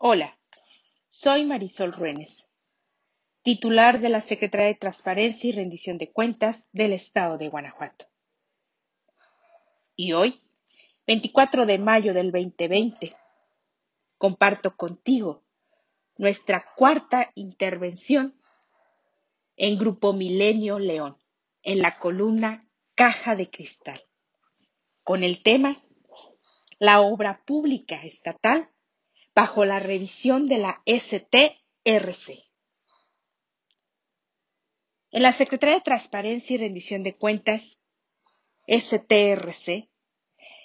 Hola, soy Marisol Ruénes, titular de la Secretaría de Transparencia y Rendición de Cuentas del Estado de Guanajuato. Y hoy, 24 de mayo del 2020, comparto contigo nuestra cuarta intervención en Grupo Milenio León, en la columna Caja de Cristal, con el tema La obra pública estatal bajo la revisión de la STRC. En la Secretaría de Transparencia y Rendición de Cuentas, STRC,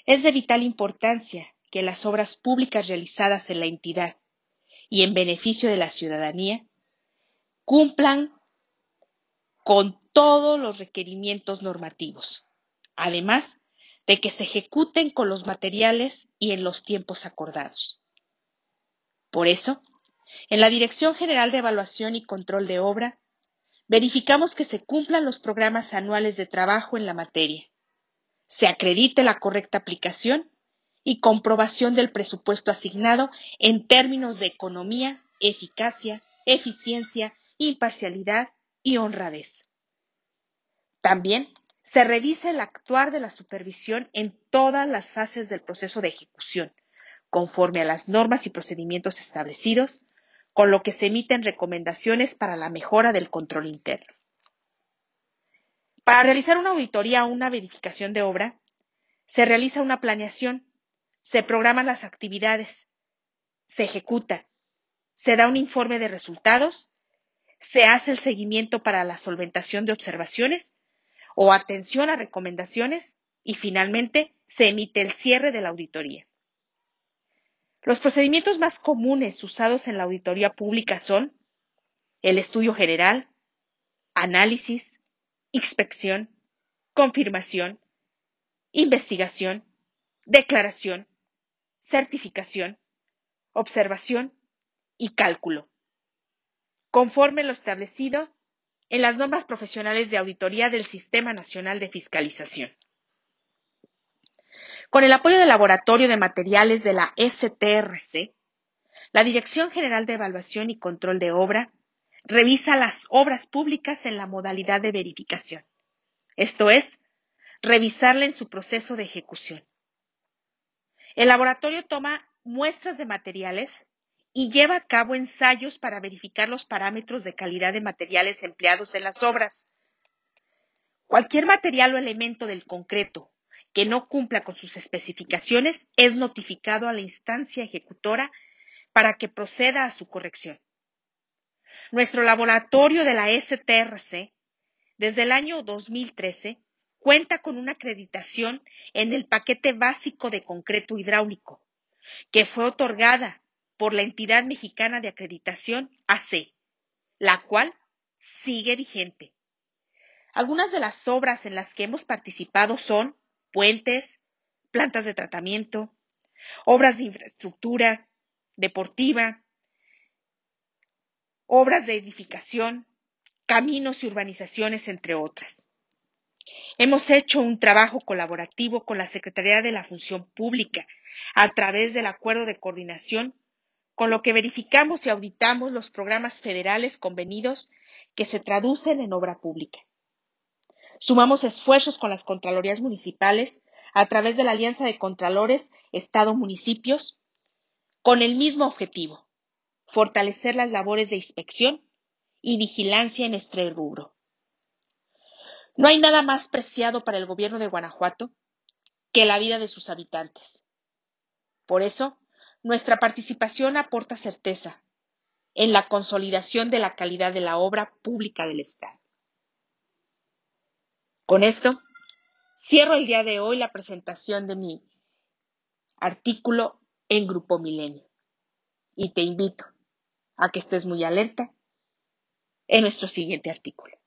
es de vital importancia que las obras públicas realizadas en la entidad y en beneficio de la ciudadanía cumplan con todos los requerimientos normativos, además de que se ejecuten con los materiales y en los tiempos acordados. Por eso, en la Dirección General de Evaluación y Control de Obra, verificamos que se cumplan los programas anuales de trabajo en la materia, se acredite la correcta aplicación y comprobación del presupuesto asignado en términos de economía, eficacia, eficiencia, imparcialidad y honradez. También se revisa el actuar de la supervisión en todas las fases del proceso de ejecución, conforme a las normas y procedimientos establecidos, con lo que se emiten recomendaciones para la mejora del control interno. Para realizar una auditoría o una verificación de obra, se realiza una planeación, se programan las actividades, se ejecuta, se da un informe de resultados, se hace el seguimiento para la solventación de observaciones o atención a recomendaciones y finalmente se emite el cierre de la auditoría. Los procedimientos más comunes usados en la auditoría pública son el estudio general, análisis, inspección, confirmación, investigación, declaración, certificación, observación y cálculo, conforme lo establecido en las normas profesionales de auditoría del Sistema Nacional de Fiscalización. Con el apoyo del Laboratorio de Materiales de la STRC, la Dirección General de Evaluación y Control de Obra revisa las obras públicas en la modalidad de verificación, esto es, revisarla en su proceso de ejecución. El laboratorio toma muestras de materiales y lleva a cabo ensayos para verificar los parámetros de calidad de materiales empleados en las obras. Cualquier material o elemento del concreto que no cumpla con sus especificaciones es notificado a la instancia ejecutora para que proceda a su corrección. Nuestro laboratorio de la STRC, desde el año 2013, cuenta con una acreditación en el paquete básico de concreto hidráulico, que fue otorgada por la entidad mexicana de acreditación AC, la cual sigue vigente. Algunas de las obras en las que hemos participado son puentes, plantas de tratamiento, obras de infraestructura deportiva, obras de edificación, caminos y urbanizaciones, entre otras. Hemos hecho un trabajo colaborativo con la Secretaría de la Función Pública a través del acuerdo de coordinación, con lo que verificamos y auditamos los programas federales convenidos que se traducen en obra pública. Sumamos esfuerzos con las Contralorías Municipales a través de la Alianza de Contralores Estado-Municipios con el mismo objetivo, fortalecer las labores de inspección y vigilancia en este rubro. No hay nada más preciado para el gobierno de Guanajuato que la vida de sus habitantes. Por eso, nuestra participación aporta certeza en la consolidación de la calidad de la obra pública del Estado. Con esto, cierro el día de hoy la presentación de mi artículo en Grupo Milenio y te invito a que estés muy alerta en nuestro siguiente artículo.